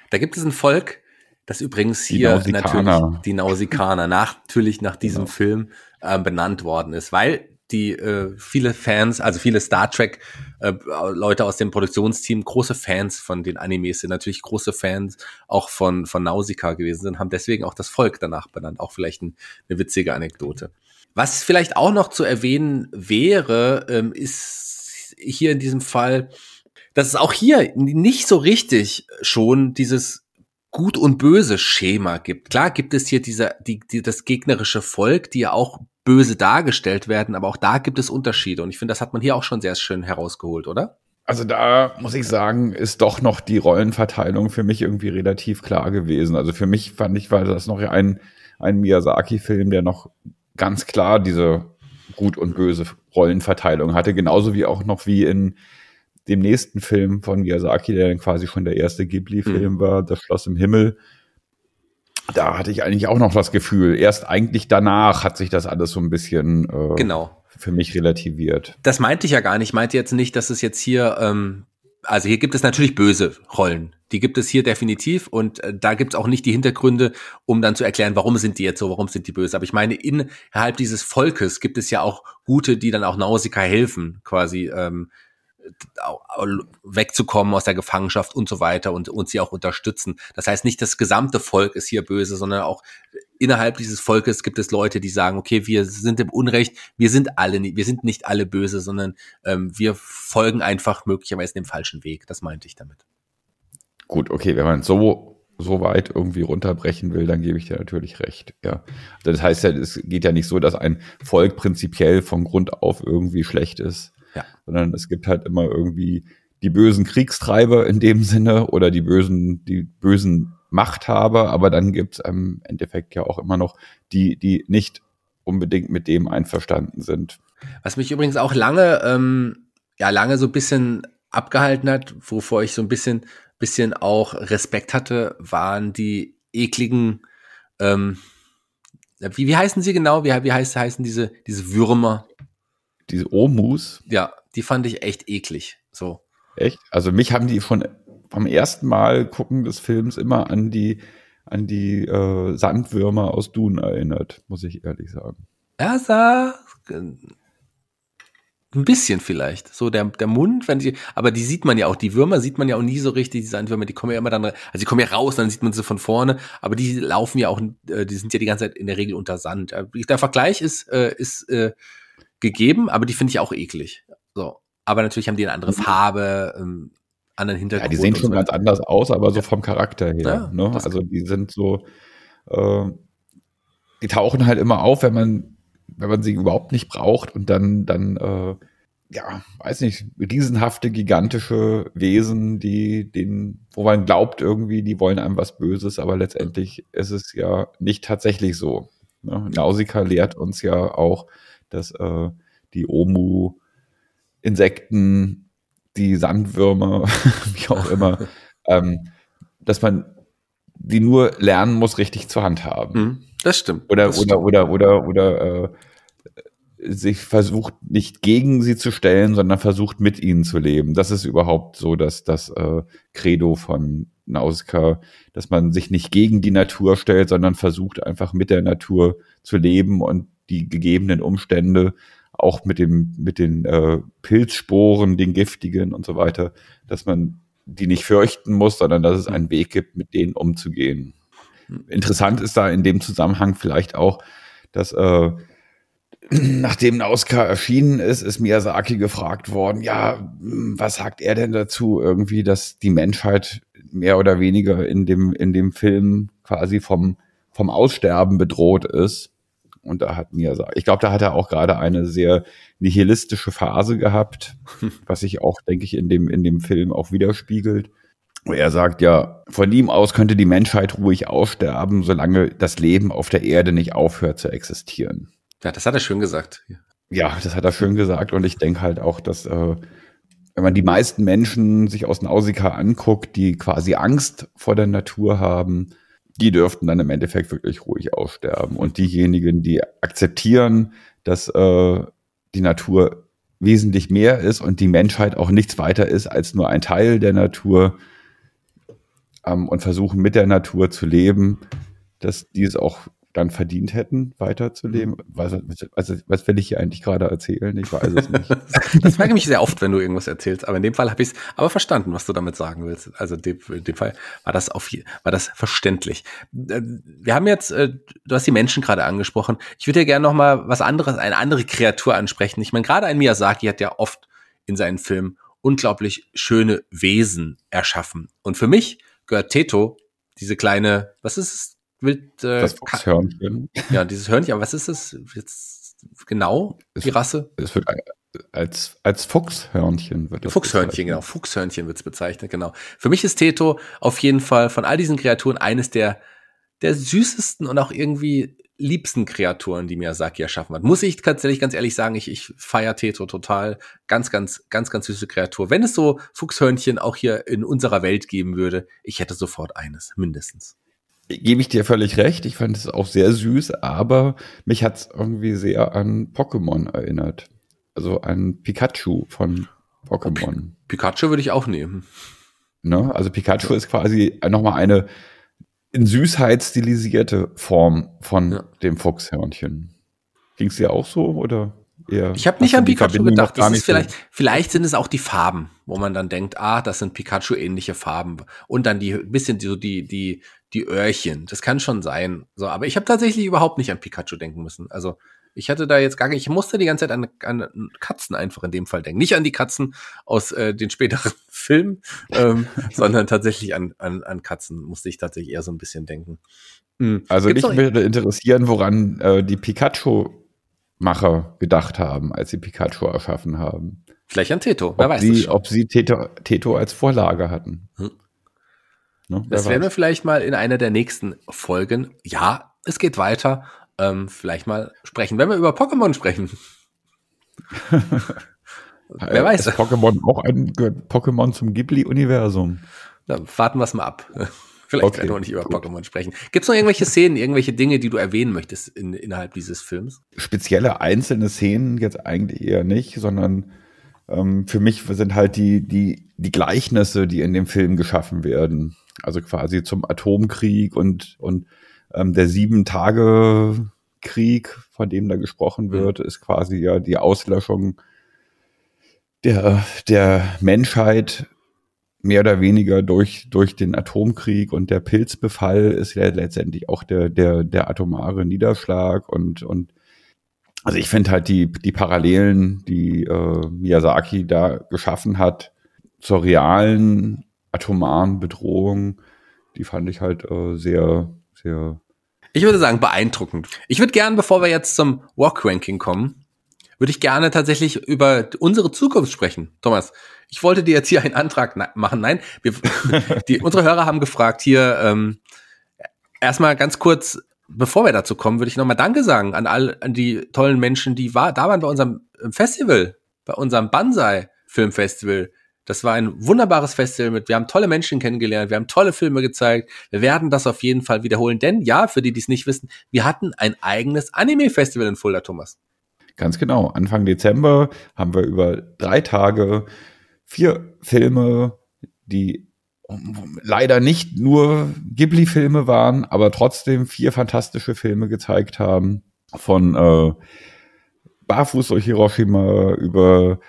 [SPEAKER 1] Da gibt es ein Volk, das übrigens hier die natürlich die Nausikaner natürlich nach diesem genau. Film äh, benannt worden ist, weil die äh, viele Fans, also viele Star Trek äh, Leute aus dem Produktionsteam, große Fans von den Animes sind, natürlich große Fans auch von von Nausicaa gewesen sind, haben deswegen auch das Volk danach benannt. Auch vielleicht ein, eine witzige Anekdote. Was vielleicht auch noch zu erwähnen wäre, ähm, ist hier in diesem Fall dass es auch hier nicht so richtig schon dieses Gut und Böse Schema gibt. Klar gibt es hier dieser, die, die, das gegnerische Volk, die ja auch böse dargestellt werden, aber auch da gibt es Unterschiede. Und ich finde, das hat man hier auch schon sehr schön herausgeholt, oder?
[SPEAKER 2] Also da muss ich sagen, ist doch noch die Rollenverteilung für mich irgendwie relativ klar gewesen. Also für mich fand ich, war das noch ein, ein Miyazaki-Film, der noch ganz klar diese gut und böse Rollenverteilung hatte, genauso wie auch noch wie in dem nächsten Film von Miyazaki, der dann quasi schon der erste Ghibli-Film mhm. war, Das Schloss im Himmel, da hatte ich eigentlich auch noch das Gefühl, erst eigentlich danach hat sich das alles so ein bisschen
[SPEAKER 1] äh, genau.
[SPEAKER 2] für mich relativiert.
[SPEAKER 1] Das meinte ich ja gar nicht. Ich meinte jetzt nicht, dass es jetzt hier, ähm, also hier gibt es natürlich böse Rollen. Die gibt es hier definitiv und äh, da gibt es auch nicht die Hintergründe, um dann zu erklären, warum sind die jetzt so, warum sind die böse. Aber ich meine, innerhalb dieses Volkes gibt es ja auch Gute, die dann auch Nausicaa helfen, quasi. Ähm, wegzukommen aus der Gefangenschaft und so weiter und, und sie auch unterstützen. Das heißt, nicht das gesamte Volk ist hier böse, sondern auch innerhalb dieses Volkes gibt es Leute, die sagen, okay, wir sind im Unrecht, wir sind alle, wir sind nicht alle böse, sondern ähm, wir folgen einfach möglicherweise dem falschen Weg. Das meinte ich damit.
[SPEAKER 2] Gut, okay, wenn man so so weit irgendwie runterbrechen will, dann gebe ich dir natürlich recht. Ja, das heißt ja, es geht ja nicht so, dass ein Volk prinzipiell von Grund auf irgendwie schlecht ist,
[SPEAKER 1] ja.
[SPEAKER 2] sondern es gibt halt immer irgendwie die bösen Kriegstreiber in dem Sinne oder die bösen, die bösen Machthaber, aber dann gibt es im Endeffekt ja auch immer noch die, die nicht unbedingt mit dem einverstanden sind.
[SPEAKER 1] Was mich übrigens auch lange, ähm, ja, lange so ein bisschen abgehalten hat, wovor ich so ein bisschen, bisschen auch Respekt hatte, waren die ekligen, ähm, wie, wie heißen sie genau? Wie, wie heißt, heißen diese, diese Würmer?
[SPEAKER 2] Diese Omus?
[SPEAKER 1] Ja, die fand ich echt eklig. So.
[SPEAKER 2] Echt? Also mich haben die schon beim ersten Mal gucken des Films immer an die, an die äh, Sandwürmer aus Dune erinnert, muss ich ehrlich sagen.
[SPEAKER 1] Ja, sah ein bisschen vielleicht. So der, der Mund, wenn die, aber die sieht man ja auch, die Würmer sieht man ja auch nie so richtig, die Sandwürmer, die kommen ja immer dann, also die kommen ja raus, dann sieht man sie von vorne, aber die laufen ja auch, äh, die sind ja die ganze Zeit in der Regel unter Sand. Äh, der Vergleich ist, äh, ist gegeben, aber die finde ich auch eklig. So. Aber natürlich haben die eine andere Farbe, ähm, anderen Hintergrund.
[SPEAKER 2] Ja, die sehen schon so. ganz anders aus, aber so vom Charakter her. Ja, ne? Also die sind so, äh, die tauchen halt immer auf, wenn man, wenn man sie überhaupt nicht braucht und dann, dann, äh, ja, weiß nicht, riesenhafte, gigantische Wesen, die, den, wo man glaubt irgendwie, die wollen einem was Böses, aber letztendlich ist es ja nicht tatsächlich so. Ne? Nausicaa lehrt uns ja auch, dass äh, die Omu Insekten die Sandwürmer, wie auch immer, ähm, dass man die nur lernen muss, richtig zur Hand haben.
[SPEAKER 1] Mhm, das stimmt.
[SPEAKER 2] Oder,
[SPEAKER 1] das
[SPEAKER 2] oder,
[SPEAKER 1] stimmt.
[SPEAKER 2] oder, oder, oder, äh, sich versucht, nicht gegen sie zu stellen, sondern versucht, mit ihnen zu leben. Das ist überhaupt so, dass das äh, Credo von Nausicaa, dass man sich nicht gegen die Natur stellt, sondern versucht einfach mit der Natur zu leben und die gegebenen Umstände auch mit dem, mit den äh, Pilzsporen, den giftigen und so weiter, dass man die nicht fürchten muss, sondern dass es einen Weg gibt, mit denen umzugehen. Interessant ist da in dem Zusammenhang vielleicht auch, dass äh, nachdem Nauska erschienen ist, ist Miyazaki gefragt worden, ja, was sagt er denn dazu irgendwie, dass die Menschheit mehr oder weniger in dem, in dem Film quasi vom, vom Aussterben bedroht ist. Und da hat mir, ich glaube, da hat er auch gerade eine sehr nihilistische Phase gehabt, was sich auch, denke ich, in dem, in dem Film auch widerspiegelt. Wo er sagt, ja, von ihm aus könnte die Menschheit ruhig aussterben, solange das Leben auf der Erde nicht aufhört zu existieren.
[SPEAKER 1] Ja, das hat er schön gesagt.
[SPEAKER 2] Ja, das hat er schön gesagt. Und ich denke halt auch, dass, äh, wenn man die meisten Menschen sich aus Nausicaa anguckt, die quasi Angst vor der Natur haben, die dürften dann im Endeffekt wirklich ruhig aussterben. Und diejenigen, die akzeptieren, dass äh, die Natur wesentlich mehr ist und die Menschheit auch nichts weiter ist als nur ein Teil der Natur ähm, und versuchen mit der Natur zu leben, dass die es auch dann verdient hätten, weiterzuleben. Mhm. Was, was, was will ich hier eigentlich gerade erzählen? Ich weiß es nicht.
[SPEAKER 1] das frage ich mich sehr oft, wenn du irgendwas erzählst. Aber in dem Fall habe ich es aber verstanden, was du damit sagen willst. Also in dem, in dem Fall war das auf war das verständlich. Äh, wir haben jetzt, äh, du hast die Menschen gerade angesprochen. Ich würde ja gerne noch mal was anderes, eine andere Kreatur ansprechen. Ich meine, gerade ein Miyazaki hat ja oft in seinen Filmen unglaublich schöne Wesen erschaffen. Und für mich gehört Teto, diese kleine, was ist es?
[SPEAKER 2] Wild, äh, das Fuchshörnchen.
[SPEAKER 1] Ja, dieses Hörnchen, aber was ist es jetzt genau,
[SPEAKER 2] es,
[SPEAKER 1] die Rasse?
[SPEAKER 2] Es wird als, als Fuchshörnchen wird
[SPEAKER 1] es Fuchshörnchen, genau. Fuchshörnchen wird es bezeichnet, genau. Für mich ist Teto auf jeden Fall von all diesen Kreaturen eines der, der süßesten und auch irgendwie liebsten Kreaturen, die Miyazaki erschaffen hat. Muss ich tatsächlich ganz ehrlich sagen, ich, ich feiere Teto total. Ganz, ganz, ganz, ganz süße Kreatur. Wenn es so Fuchshörnchen auch hier in unserer Welt geben würde, ich hätte sofort eines, mindestens
[SPEAKER 2] gebe ich dir völlig recht. Ich fand es auch sehr süß, aber mich hat es irgendwie sehr an Pokémon erinnert. Also an Pikachu von Pokémon.
[SPEAKER 1] Pikachu würde ich auch nehmen.
[SPEAKER 2] Ne? Also Pikachu ist quasi nochmal eine in Süßheit stilisierte Form von ja. dem Fuchshörnchen. Ging es dir auch so oder?
[SPEAKER 1] Eher, ich habe nicht an Pikachu gedacht. Das ist vielleicht, so. vielleicht sind es auch die Farben, wo man dann denkt, ah, das sind Pikachu-ähnliche Farben. Und dann die bisschen so die, die, die Öhrchen. Das kann schon sein. So, aber ich habe tatsächlich überhaupt nicht an Pikachu denken müssen. Also ich hatte da jetzt gar nicht, ich musste die ganze Zeit an, an Katzen einfach in dem Fall denken. Nicht an die Katzen aus äh, den späteren Filmen, ähm, sondern tatsächlich an, an, an Katzen musste ich tatsächlich eher so ein bisschen denken.
[SPEAKER 2] Mhm. Also Gibt's mich würde interessieren, woran äh, die Pikachu-Macher gedacht haben, als sie Pikachu erschaffen haben.
[SPEAKER 1] Vielleicht an Teto, wer
[SPEAKER 2] ob
[SPEAKER 1] weiß.
[SPEAKER 2] Sie, ob sie Teto, Teto als Vorlage hatten. Hm.
[SPEAKER 1] Ne, das werden wir vielleicht mal in einer der nächsten Folgen. Ja, es geht weiter ähm, vielleicht mal sprechen. Wenn wir über Pokémon sprechen.
[SPEAKER 2] Wer weiß. Ist Pokémon auch ein Pokémon zum Ghibli-Universum?
[SPEAKER 1] Dann warten wir es mal ab. Vielleicht okay, werden wir nicht über gut. Pokémon sprechen. Gibt es noch irgendwelche Szenen, irgendwelche Dinge, die du erwähnen möchtest in, innerhalb dieses Films?
[SPEAKER 2] Spezielle einzelne Szenen jetzt eigentlich eher nicht, sondern ähm, für mich sind halt die, die, die Gleichnisse, die in dem Film geschaffen werden. Also quasi zum Atomkrieg und, und ähm, der sieben Tage Krieg, von dem da gesprochen mhm. wird, ist quasi ja die Auslöschung der, der Menschheit mehr oder weniger durch, durch den Atomkrieg und der Pilzbefall ist ja letztendlich auch der, der, der atomare Niederschlag und, und also ich finde halt die, die Parallelen, die äh, Miyazaki da geschaffen hat zur realen atomaren Bedrohung, die fand ich halt äh, sehr, sehr.
[SPEAKER 1] Ich würde sagen, beeindruckend. Ich würde gerne, bevor wir jetzt zum Walk-Ranking kommen, würde ich gerne tatsächlich über unsere Zukunft sprechen. Thomas, ich wollte dir jetzt hier einen Antrag machen. Nein, wir, die, unsere Hörer haben gefragt hier, ähm, erstmal ganz kurz, bevor wir dazu kommen, würde ich nochmal Danke sagen an all an die tollen Menschen, die war, da waren bei unserem Festival, bei unserem Banzai Filmfestival. Das war ein wunderbares Festival mit, wir haben tolle Menschen kennengelernt, wir haben tolle Filme gezeigt. Wir werden das auf jeden Fall wiederholen, denn ja, für die, die es nicht wissen, wir hatten ein eigenes Anime-Festival in Fulda, Thomas.
[SPEAKER 2] Ganz genau. Anfang Dezember haben wir über drei Tage vier Filme, die leider nicht nur Ghibli-Filme waren, aber trotzdem vier fantastische Filme gezeigt haben. Von äh, Barfuß durch Hiroshima über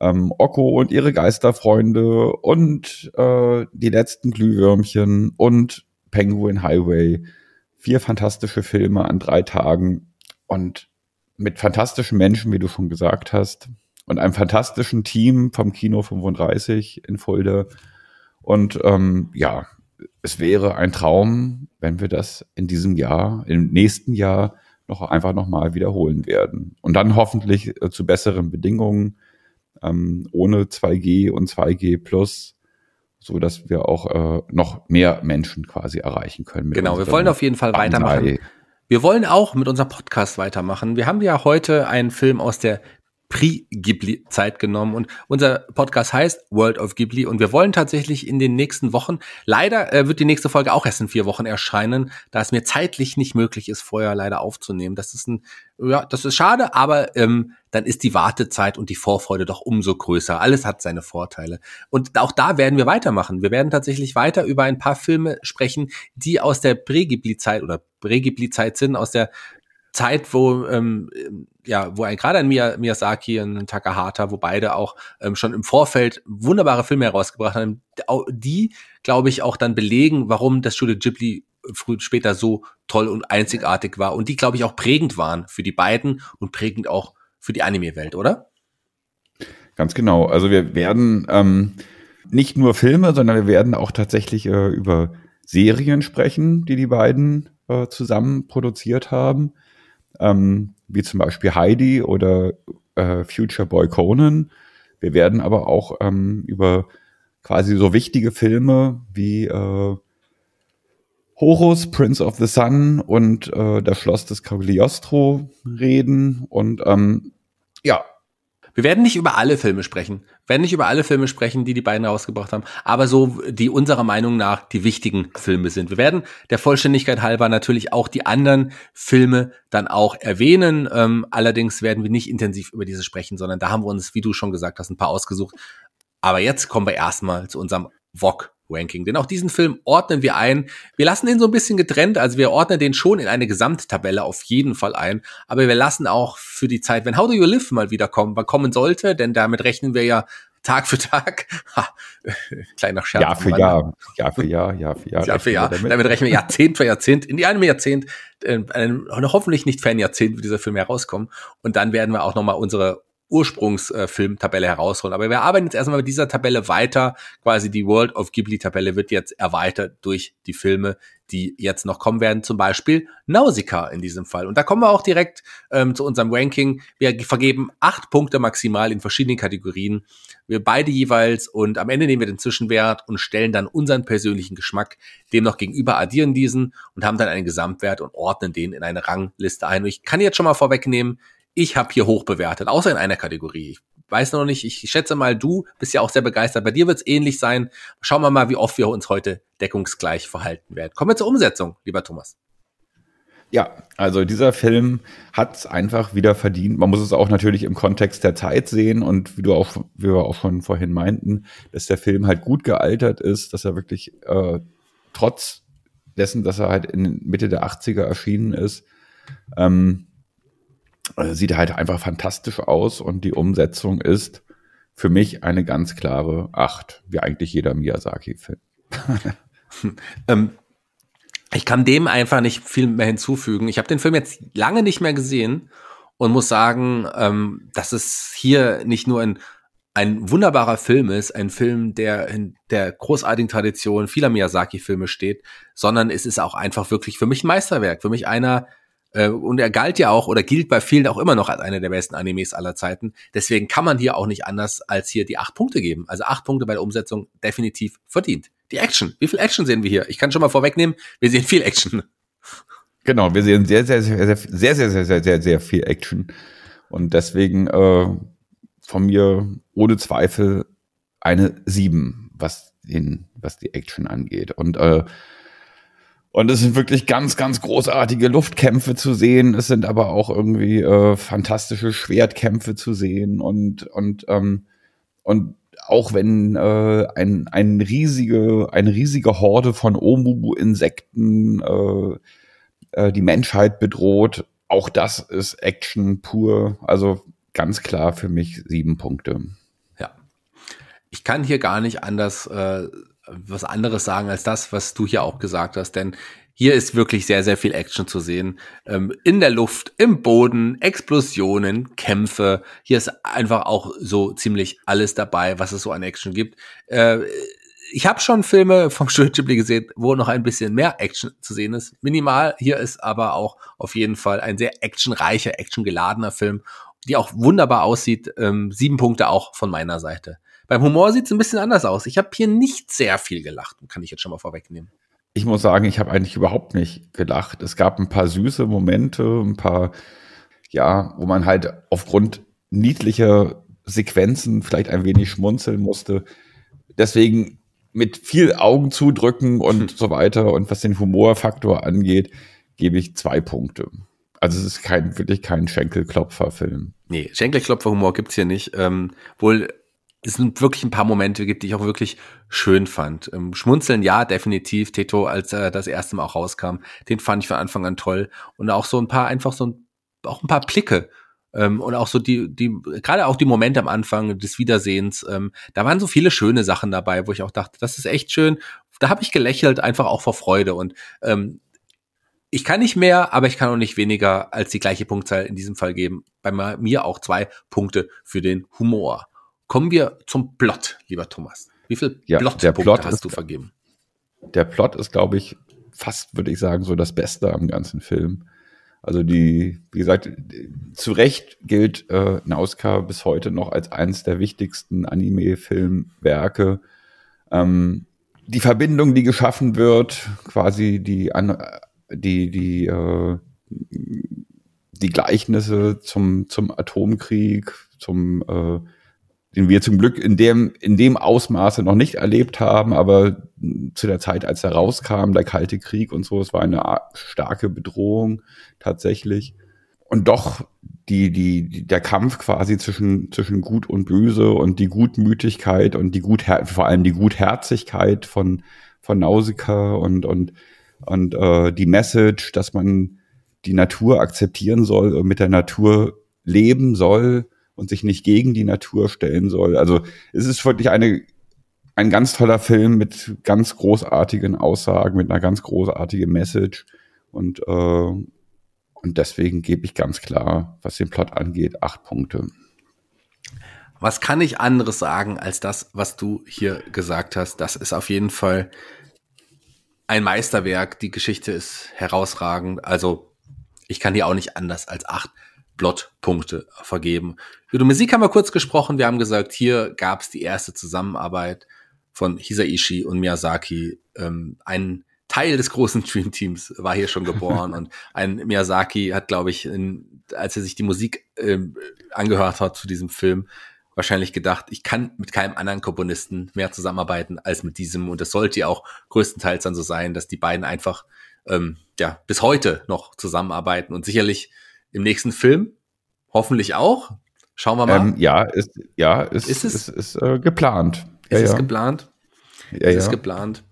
[SPEAKER 2] ähm, Okko und ihre Geisterfreunde und äh, die letzten Glühwürmchen und Penguin Highway. Vier fantastische Filme an drei Tagen und mit fantastischen Menschen, wie du schon gesagt hast, und einem fantastischen Team vom Kino 35 in Fulda. Und ähm, ja, es wäre ein Traum, wenn wir das in diesem Jahr, im nächsten Jahr noch einfach nochmal wiederholen werden. Und dann hoffentlich äh, zu besseren Bedingungen ähm, ohne 2G und 2G plus, so dass wir auch äh, noch mehr Menschen quasi erreichen können.
[SPEAKER 1] Genau, wir wollen auf jeden Fall weitermachen. Wir wollen auch mit unserem Podcast weitermachen. Wir haben ja heute einen Film aus der Pre-Ghibli-Zeit genommen. Und unser Podcast heißt World of Ghibli und wir wollen tatsächlich in den nächsten Wochen, leider äh, wird die nächste Folge auch erst in vier Wochen erscheinen, da es mir zeitlich nicht möglich ist, vorher leider aufzunehmen. Das ist ein, ja, das ist schade, aber ähm, dann ist die Wartezeit und die Vorfreude doch umso größer. Alles hat seine Vorteile. Und auch da werden wir weitermachen. Wir werden tatsächlich weiter über ein paar Filme sprechen, die aus der Pre-Ghibli-Zeit oder Pre-Ghibli-Zeit sind, aus der Zeit, wo ähm, ja, wo ein gerade ein Miyazaki und ein Takahata, wo beide auch ähm, schon im Vorfeld wunderbare Filme herausgebracht haben, die, glaube ich, auch dann belegen, warum das Studio Ghibli früh später so toll und einzigartig war und die, glaube ich, auch prägend waren für die beiden und prägend auch für die Anime-Welt, oder?
[SPEAKER 2] Ganz genau. Also wir werden ähm, nicht nur Filme, sondern wir werden auch tatsächlich äh, über Serien sprechen, die die beiden äh, zusammen produziert haben ähm, wie zum Beispiel Heidi oder äh, Future Boy Conan. Wir werden aber auch ähm, über quasi so wichtige Filme wie äh, Horus, Prince of the Sun und äh, das Schloss des Cagliostro reden. Und ähm, ja,
[SPEAKER 1] wir werden nicht über alle Filme sprechen, wir werden nicht über alle Filme sprechen, die die beiden rausgebracht haben, aber so, die unserer Meinung nach die wichtigen Filme sind. Wir werden der Vollständigkeit halber natürlich auch die anderen Filme dann auch erwähnen. Ähm, allerdings werden wir nicht intensiv über diese sprechen, sondern da haben wir uns, wie du schon gesagt hast, ein paar ausgesucht. Aber jetzt kommen wir erstmal zu unserem VOG Ranking. Denn auch diesen Film ordnen wir ein. Wir lassen den so ein bisschen getrennt, also wir ordnen den schon in eine Gesamttabelle auf jeden Fall ein. Aber wir lassen auch für die Zeit, wenn How Do You Live mal wieder kommen, kommen sollte, denn damit rechnen wir ja Tag für Tag. Ha, kleiner Scherz.
[SPEAKER 2] Jahr für Jahr, Jahr für Jahr, Jahr für Jahr.
[SPEAKER 1] Jahr für Jahr. Damit. damit rechnen wir Jahrzehnt für Jahrzehnt. In die einem Jahrzehnt, äh, einem hoffentlich nicht Fan-Jahrzehnt, wird dieser Film herauskommen. Und dann werden wir auch nochmal unsere Ursprungsfilmtabelle herausholen. Aber wir arbeiten jetzt erstmal mit dieser Tabelle weiter. Quasi die World of Ghibli-Tabelle wird jetzt erweitert durch die Filme, die jetzt noch kommen werden. Zum Beispiel Nausicaa in diesem Fall. Und da kommen wir auch direkt ähm, zu unserem Ranking. Wir vergeben acht Punkte maximal in verschiedenen Kategorien. Wir beide jeweils und am Ende nehmen wir den Zwischenwert und stellen dann unseren persönlichen Geschmack dem noch gegenüber, addieren diesen und haben dann einen Gesamtwert und ordnen den in eine Rangliste ein. Und ich kann jetzt schon mal vorwegnehmen, ich habe hier hoch bewertet, außer in einer Kategorie. Ich weiß noch nicht, ich schätze mal, du bist ja auch sehr begeistert. Bei dir wird es ähnlich sein. Schauen wir mal, wie oft wir uns heute deckungsgleich verhalten werden. Kommen wir zur Umsetzung, lieber Thomas.
[SPEAKER 2] Ja, also dieser Film hat es einfach wieder verdient. Man muss es auch natürlich im Kontext der Zeit sehen und wie du auch, wie wir auch schon vorhin meinten, dass der Film halt gut gealtert ist, dass er wirklich äh, trotz dessen, dass er halt in Mitte der 80er erschienen ist, ähm, äh, sieht halt einfach fantastisch aus und die Umsetzung ist für mich eine ganz klare Acht, wie eigentlich jeder Miyazaki-Film.
[SPEAKER 1] ähm, ich kann dem einfach nicht viel mehr hinzufügen. Ich habe den Film jetzt lange nicht mehr gesehen und muss sagen, ähm, dass es hier nicht nur ein, ein wunderbarer Film ist, ein Film, der in der großartigen Tradition vieler Miyazaki-Filme steht, sondern es ist auch einfach wirklich für mich ein Meisterwerk, für mich einer äh, und er galt ja auch oder gilt bei vielen auch immer noch als einer der besten Animes aller Zeiten. Deswegen kann man hier auch nicht anders als hier die acht Punkte geben. Also acht Punkte bei der Umsetzung definitiv verdient. Die Action. Wie viel Action sehen wir hier? Ich kann schon mal vorwegnehmen, wir sehen viel Action.
[SPEAKER 2] Genau, wir sehen sehr, sehr, sehr, sehr, sehr, sehr, sehr, sehr, sehr, sehr viel Action. Und deswegen äh, von mir ohne Zweifel eine sieben, was den, was die Action angeht. Und äh, und es sind wirklich ganz, ganz großartige Luftkämpfe zu sehen. Es sind aber auch irgendwie äh, fantastische Schwertkämpfe zu sehen und und ähm, und auch wenn äh, ein, ein riesige, eine riesige Horde von Omubu-Insekten äh, äh, die Menschheit bedroht, auch das ist Action pur. Also ganz klar für mich sieben Punkte.
[SPEAKER 1] Ja. Ich kann hier gar nicht anders äh, was anderes sagen als das, was du hier auch gesagt hast, denn hier ist wirklich sehr, sehr viel Action zu sehen. Ähm, in der Luft, im Boden, Explosionen, Kämpfe. Hier ist einfach auch so ziemlich alles dabei, was es so an Action gibt. Äh, ich habe schon Filme vom Studio Ghibli gesehen, wo noch ein bisschen mehr Action zu sehen ist. Minimal. Hier ist aber auch auf jeden Fall ein sehr actionreicher, actiongeladener Film, die auch wunderbar aussieht. Ähm, sieben Punkte auch von meiner Seite. Beim Humor sieht es ein bisschen anders aus. Ich habe hier nicht sehr viel gelacht, kann ich jetzt schon mal vorwegnehmen.
[SPEAKER 2] Ich muss sagen, ich habe eigentlich überhaupt nicht gelacht. Es gab ein paar süße Momente, ein paar, ja, wo man halt aufgrund niedlicher Sequenzen vielleicht ein wenig schmunzeln musste. Deswegen mit viel Augen zudrücken und hm. so weiter und was den Humorfaktor angeht, gebe ich zwei Punkte. Also es ist kein, wirklich kein Schenkelklopfer-Film.
[SPEAKER 1] Nee, Schenkelklopfer-Humor gibt's hier nicht. Ähm, wohl es sind wirklich ein paar Momente gibt, die ich auch wirklich schön fand. Ähm, Schmunzeln, ja, definitiv. Teto, als er das erste Mal auch rauskam, den fand ich von Anfang an toll. Und auch so ein paar, einfach so ein, auch ein paar Blicke. Ähm, und auch so die, die, gerade auch die Momente am Anfang des Wiedersehens, ähm, da waren so viele schöne Sachen dabei, wo ich auch dachte, das ist echt schön. Da habe ich gelächelt, einfach auch vor Freude. Und ähm, ich kann nicht mehr, aber ich kann auch nicht weniger als die gleiche Punktzahl in diesem Fall geben. Bei mir auch zwei Punkte für den Humor. Kommen wir zum Plot, lieber Thomas. Wie viel
[SPEAKER 2] ja,
[SPEAKER 1] Plot-Punkte
[SPEAKER 2] Plot
[SPEAKER 1] hast
[SPEAKER 2] ist,
[SPEAKER 1] du vergeben?
[SPEAKER 2] Der Plot ist, glaube ich, fast, würde ich sagen, so das Beste am ganzen Film. Also die, wie gesagt, zu Recht gilt äh, Nauska bis heute noch als eines der wichtigsten Anime-Filmwerke. Ähm, die Verbindung, die geschaffen wird, quasi die, die, die, äh, die Gleichnisse zum, zum Atomkrieg, zum äh, den wir zum Glück in dem, in dem Ausmaße noch nicht erlebt haben, aber zu der Zeit, als er rauskam, der Kalte Krieg und so, es war eine starke Bedrohung tatsächlich. Und doch die, die, der Kampf quasi zwischen, zwischen Gut und Böse und die Gutmütigkeit und die Guther vor allem die Gutherzigkeit von, von Nausicaa und, und, und äh, die Message, dass man die Natur akzeptieren soll und mit der Natur leben soll und sich nicht gegen die Natur stellen soll. Also es ist wirklich eine, ein ganz toller Film mit ganz großartigen Aussagen, mit einer ganz großartigen Message. Und, äh, und deswegen gebe ich ganz klar, was den Plot angeht, acht Punkte.
[SPEAKER 1] Was kann ich anderes sagen als das, was du hier gesagt hast? Das ist auf jeden Fall ein Meisterwerk. Die Geschichte ist herausragend. Also ich kann hier auch nicht anders als acht Plotpunkte vergeben. Über die Musik haben wir kurz gesprochen. Wir haben gesagt, hier gab es die erste Zusammenarbeit von Hisaishi und Miyazaki. Ähm, ein Teil des großen Dream Teams war hier schon geboren und ein Miyazaki hat, glaube ich, in, als er sich die Musik äh, angehört hat zu diesem Film, wahrscheinlich gedacht, ich kann mit keinem anderen Komponisten mehr zusammenarbeiten als mit diesem. Und das sollte ja auch größtenteils dann so sein, dass die beiden einfach ähm, ja bis heute noch zusammenarbeiten und sicherlich im nächsten Film hoffentlich auch. Schauen wir mal. Ähm,
[SPEAKER 2] ja, ist, ja, ist, ist es ist, ist, äh, geplant.
[SPEAKER 1] Ist
[SPEAKER 2] ja,
[SPEAKER 1] es
[SPEAKER 2] ja.
[SPEAKER 1] geplant?
[SPEAKER 2] Ja,
[SPEAKER 1] ist es geplant?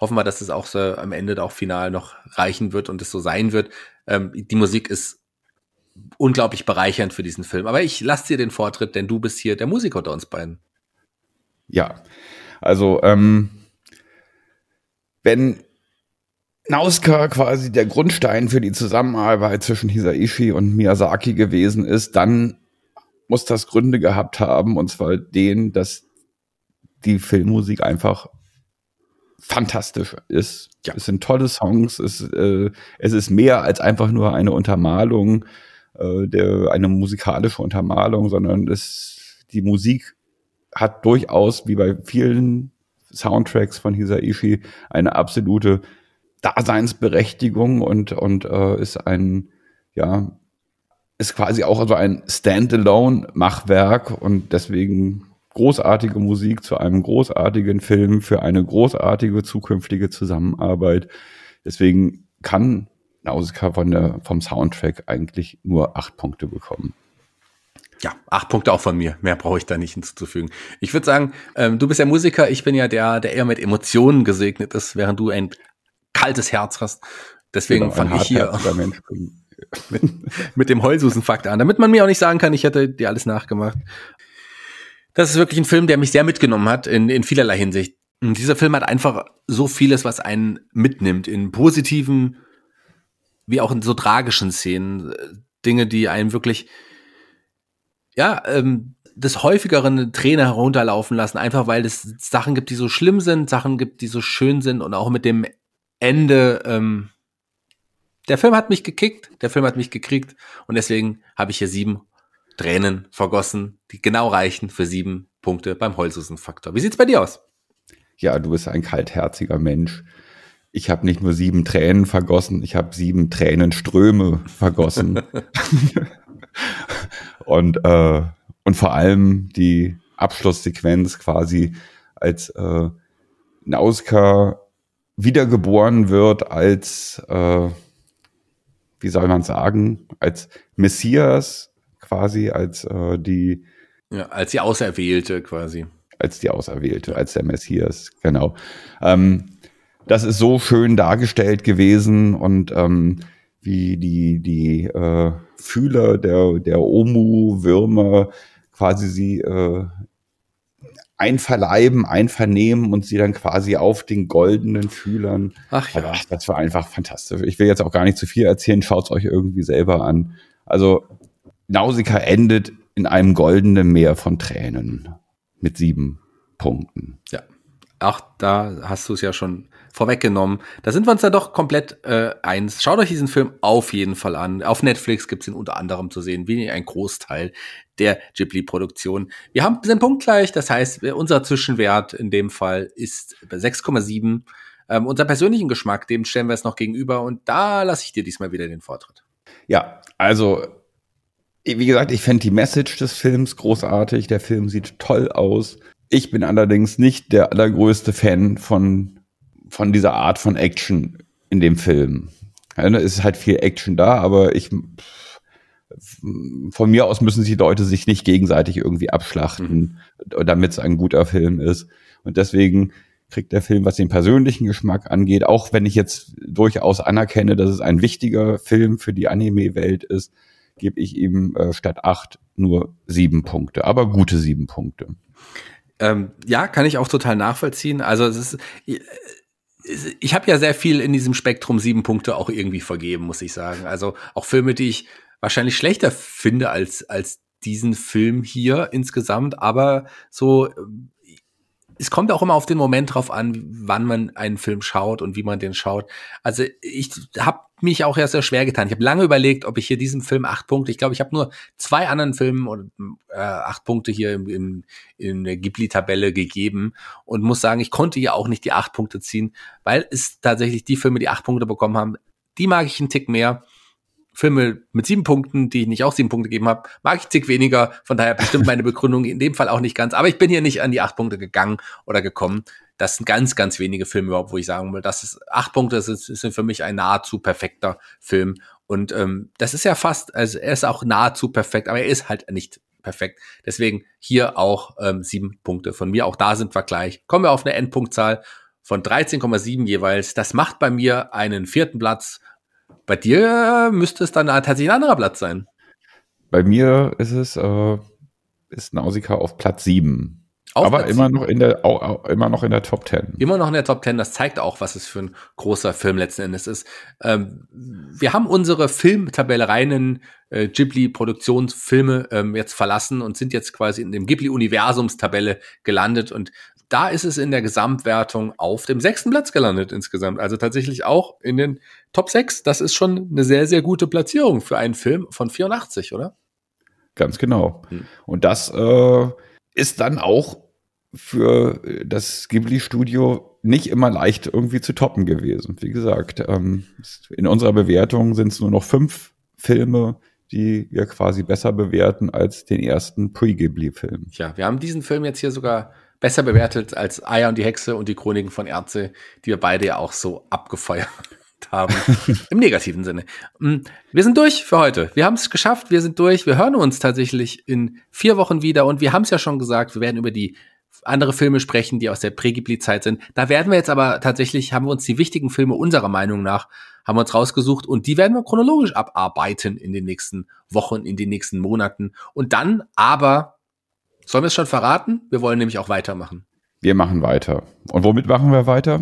[SPEAKER 1] Hoffen wir, dass es auch so am Ende auch final noch reichen wird und es so sein wird. Ähm, die Musik ist unglaublich bereichernd für diesen Film. Aber ich lasse dir den Vortritt, denn du bist hier der Musiker unter uns beiden.
[SPEAKER 2] Ja, also ähm, wenn Nauska quasi der Grundstein für die Zusammenarbeit zwischen Hisaishi und Miyazaki gewesen ist, dann muss das Gründe gehabt haben, und zwar den, dass die Filmmusik einfach fantastisch ist. Ja. Es sind tolle Songs, es, äh, es ist mehr als einfach nur eine Untermalung äh, der, eine musikalische Untermalung, sondern es, die Musik hat durchaus, wie bei vielen Soundtracks von Hisaishi, eine absolute Daseinsberechtigung und, und äh, ist ein, ja, ist quasi auch so ein Standalone-Machwerk und deswegen großartige Musik zu einem großartigen Film für eine großartige zukünftige Zusammenarbeit. Deswegen kann Nausicaa von der, vom Soundtrack eigentlich nur acht Punkte bekommen.
[SPEAKER 1] Ja, acht Punkte auch von mir. Mehr brauche ich da nicht hinzuzufügen. Ich würde sagen, ähm, du bist ja Musiker, ich bin ja der, der eher mit Emotionen gesegnet ist, während du ein kaltes Herz hast. Deswegen genau, fange ich hier mit, mit dem Heulsusenfakt an, damit man mir auch nicht sagen kann, ich hätte dir alles nachgemacht. Das ist wirklich ein Film, der mich sehr mitgenommen hat in, in vielerlei Hinsicht. Und dieser Film hat einfach so vieles, was einen mitnimmt, in positiven, wie auch in so tragischen Szenen. Dinge, die einen wirklich, ja, ähm, des häufigeren Träne herunterlaufen lassen, einfach weil es Sachen gibt, die so schlimm sind, Sachen gibt, die so schön sind und auch mit dem Ende, ähm, der Film hat mich gekickt, der Film hat mich gekriegt und deswegen habe ich hier sieben Tränen vergossen, die genau reichen für sieben Punkte beim Heulsusen-Faktor. Wie sieht's bei dir aus?
[SPEAKER 2] Ja, du bist ein kaltherziger Mensch ich habe nicht nur sieben Tränen vergossen, ich habe sieben Tränenströme vergossen. und, äh, und vor allem die Abschlusssequenz quasi als äh, Nauska wiedergeboren wird als, äh, wie soll man sagen, als Messias quasi, als äh, die
[SPEAKER 1] ja, als die Auserwählte quasi.
[SPEAKER 2] Als die Auserwählte, als der Messias, genau. Ähm, das ist so schön dargestellt gewesen und ähm, wie die, die äh, Fühler der, der Omu-Würmer quasi sie äh, einverleiben, einvernehmen und sie dann quasi auf den goldenen Fühlern.
[SPEAKER 1] Ach ja.
[SPEAKER 2] Ach, das war einfach fantastisch. Ich will jetzt auch gar nicht zu viel erzählen, schaut's euch irgendwie selber an. Also Nausicaa endet in einem goldenen Meer von Tränen mit sieben Punkten.
[SPEAKER 1] Ja. Ach, da hast du es ja schon vorweggenommen. Da sind wir uns ja doch komplett äh, eins. Schaut euch diesen Film auf jeden Fall an. Auf Netflix gibt's ihn unter anderem zu sehen, wie ein Großteil der Ghibli-Produktion. Wir haben sind punktgleich, das heißt, unser Zwischenwert in dem Fall ist 6,7. Ähm, unser persönlichen Geschmack, dem stellen wir es noch gegenüber und da lasse ich dir diesmal wieder den Vortritt.
[SPEAKER 2] Ja, also wie gesagt, ich fände die Message des Films großartig. Der Film sieht toll aus. Ich bin allerdings nicht der allergrößte Fan von von dieser Art von Action in dem Film. Es ist halt viel Action da, aber ich von mir aus müssen die Leute sich nicht gegenseitig irgendwie abschlachten, mhm. damit es ein guter Film ist. Und deswegen kriegt der Film, was den persönlichen Geschmack angeht, auch wenn ich jetzt durchaus anerkenne, dass es ein wichtiger Film für die Anime-Welt ist, gebe ich ihm äh, statt acht nur sieben Punkte, aber gute sieben Punkte.
[SPEAKER 1] Ähm, ja, kann ich auch total nachvollziehen. Also es ist, ich habe ja sehr viel in diesem Spektrum sieben Punkte auch irgendwie vergeben, muss ich sagen. Also auch Filme, die ich wahrscheinlich schlechter finde als, als diesen Film hier insgesamt, aber so es kommt auch immer auf den Moment drauf an, wann man einen Film schaut und wie man den schaut. Also ich habe mich auch ja sehr schwer getan. Ich habe lange überlegt, ob ich hier diesem Film acht Punkte, ich glaube, ich habe nur zwei anderen Filmen und äh, acht Punkte hier im, im, in der Ghibli-Tabelle gegeben und muss sagen, ich konnte hier auch nicht die acht Punkte ziehen, weil es tatsächlich die Filme, die acht Punkte bekommen haben, die mag ich einen Tick mehr. Filme mit sieben Punkten, die ich nicht auch sieben Punkte gegeben habe, mag ich tick weniger. Von daher bestimmt meine Begründung in dem Fall auch nicht ganz. Aber ich bin hier nicht an die acht Punkte gegangen oder gekommen. Das sind ganz, ganz wenige Filme überhaupt, wo ich sagen will, das ist acht Punkte, das ist, sind für mich ein nahezu perfekter Film. Und ähm, das ist ja fast, also er ist auch nahezu perfekt, aber er ist halt nicht perfekt. Deswegen hier auch ähm, sieben Punkte von mir. Auch da sind wir gleich. Kommen wir auf eine Endpunktzahl von 13,7 jeweils. Das macht bei mir einen vierten Platz bei dir müsste es dann tatsächlich ein anderer Platz sein.
[SPEAKER 2] Bei mir ist es äh, ist Nausicaa auf Platz 7. Auf Aber Platz immer 7. noch in der auch, auch, immer noch in der Top 10.
[SPEAKER 1] Immer noch in der Top 10, das zeigt auch, was es für ein großer Film letzten Endes ist. Ähm, wir haben unsere Filmtabelle reinen äh, Ghibli Produktionsfilme ähm, jetzt verlassen und sind jetzt quasi in dem Ghibli Universumstabelle gelandet und da ist es in der Gesamtwertung auf dem sechsten Platz gelandet insgesamt. Also tatsächlich auch in den Top 6. Das ist schon eine sehr, sehr gute Platzierung für einen Film von 84, oder?
[SPEAKER 2] Ganz genau. Hm. Und das äh, ist dann auch für das Ghibli-Studio nicht immer leicht irgendwie zu toppen gewesen. Wie gesagt, ähm, in unserer Bewertung sind es nur noch fünf Filme, die wir quasi besser bewerten als den ersten Pre-Ghibli-Film.
[SPEAKER 1] Ja, wir haben diesen Film jetzt hier sogar besser bewertet als Eier und die Hexe und die Chroniken von Erze, die wir beide ja auch so abgefeuert haben. Im negativen Sinne. Mm, wir sind durch für heute. Wir haben es geschafft. Wir sind durch. Wir hören uns tatsächlich in vier Wochen wieder. Und wir haben es ja schon gesagt, wir werden über die andere Filme sprechen, die aus der Prägibli-Zeit sind. Da werden wir jetzt aber tatsächlich, haben wir uns die wichtigen Filme unserer Meinung nach, haben wir uns rausgesucht und die werden wir chronologisch abarbeiten in den nächsten Wochen, in den nächsten Monaten. Und dann aber Sollen wir es schon verraten? Wir wollen nämlich auch weitermachen.
[SPEAKER 2] Wir machen weiter. Und womit machen wir weiter?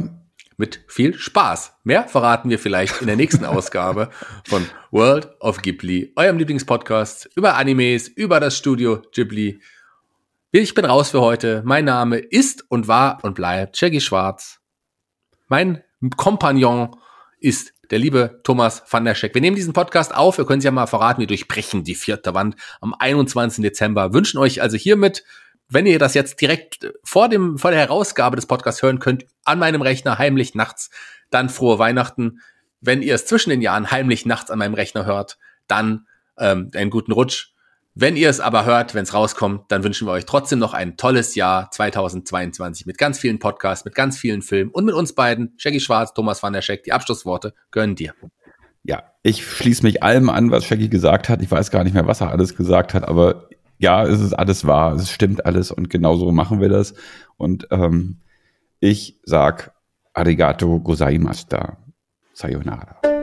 [SPEAKER 1] Mit viel Spaß. Mehr verraten wir vielleicht in der nächsten Ausgabe von World of Ghibli, eurem Lieblingspodcast über Animes, über das Studio Ghibli. Ich bin raus für heute. Mein Name ist und war und bleibt Shaggy Schwarz. Mein Kompagnon ist der liebe Thomas van der Scheck. Wir nehmen diesen Podcast auf. Wir können Sie ja mal verraten, wir durchbrechen die vierte Wand am 21. Dezember. Wünschen euch also hiermit, wenn ihr das jetzt direkt vor dem, vor der Herausgabe des Podcasts hören könnt, an meinem Rechner heimlich nachts, dann frohe Weihnachten. Wenn ihr es zwischen den Jahren heimlich nachts an meinem Rechner hört, dann ähm, einen guten Rutsch. Wenn ihr es aber hört, wenn es rauskommt, dann wünschen wir euch trotzdem noch ein tolles Jahr 2022 mit ganz vielen Podcasts, mit ganz vielen Filmen und mit uns beiden, Shaggy Schwarz, Thomas van der Scheck. Die Abschlussworte gönnen dir.
[SPEAKER 2] Ja, ich schließe mich allem an, was Shaggy gesagt hat. Ich weiß gar nicht mehr, was er alles gesagt hat, aber ja, es ist alles wahr, es stimmt alles und genauso machen wir das. Und ähm, ich sag Arigato gozaimashita. Sayonara.